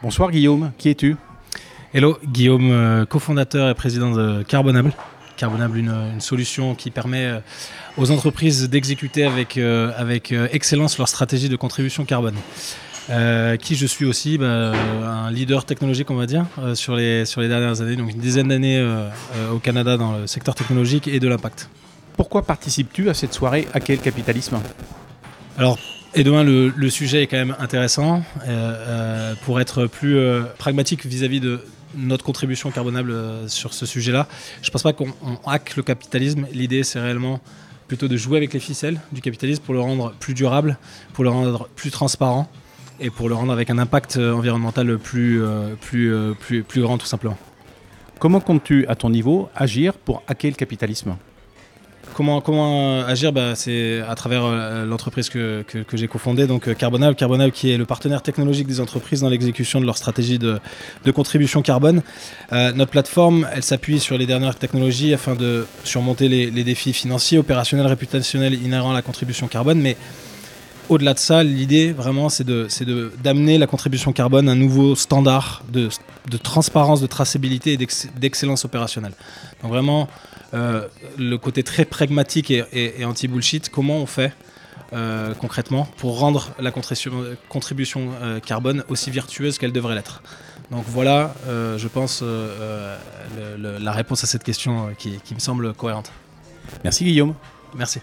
Bonsoir Guillaume, qui es-tu? Hello, Guillaume, euh, cofondateur et président de Carbonable. Carbonable, une, une solution qui permet euh, aux entreprises d'exécuter avec, euh, avec euh, excellence leur stratégie de contribution carbone. Euh, qui je suis aussi bah, un leader technologique, on va dire, euh, sur, les, sur les dernières années, donc une dizaine d'années euh, euh, au Canada dans le secteur technologique et de l'impact. Pourquoi participes-tu à cette soirée À quel capitalisme? Alors, Edouin, le, le sujet est quand même intéressant. Euh, euh, pour être plus euh, pragmatique vis-à-vis de notre contribution carbonable sur ce sujet-là, je ne pense pas qu'on on hack le capitalisme. L'idée, c'est réellement plutôt de jouer avec les ficelles du capitalisme pour le rendre plus durable, pour le rendre plus transparent et pour le rendre avec un impact environnemental plus, plus, plus, plus grand, tout simplement. Comment comptes-tu, à ton niveau, agir pour hacker le capitalisme? Comment, euh, agir bah, C'est à travers euh, l'entreprise que, j'ai cofondée, donc euh, Carbonable. Carbonable qui est le partenaire technologique des entreprises dans l'exécution de leur stratégie de, contribution carbone. Notre plateforme, elle s'appuie sur les dernières technologies afin de surmonter les, défis financiers, opérationnels, réputationnels inhérents à la contribution carbone. Au-delà de ça, l'idée vraiment, c'est de, c'est de, d'amener la contribution carbone à un nouveau standard de, de transparence, de traçabilité et d'ex- d'excellence opérationnelle. Donc vraiment, euh, le côté très pragmatique et, et- et anti-bullshit, comment on fait euh, concrètement pour rendre la contribution, contribution euh, carbone aussi vertueuse qu'elle devrait l'être? Donc voilà, je pense, le- le- la réponse à cette question qui, qui me semble cohérente. Merci Guillaume. Merci.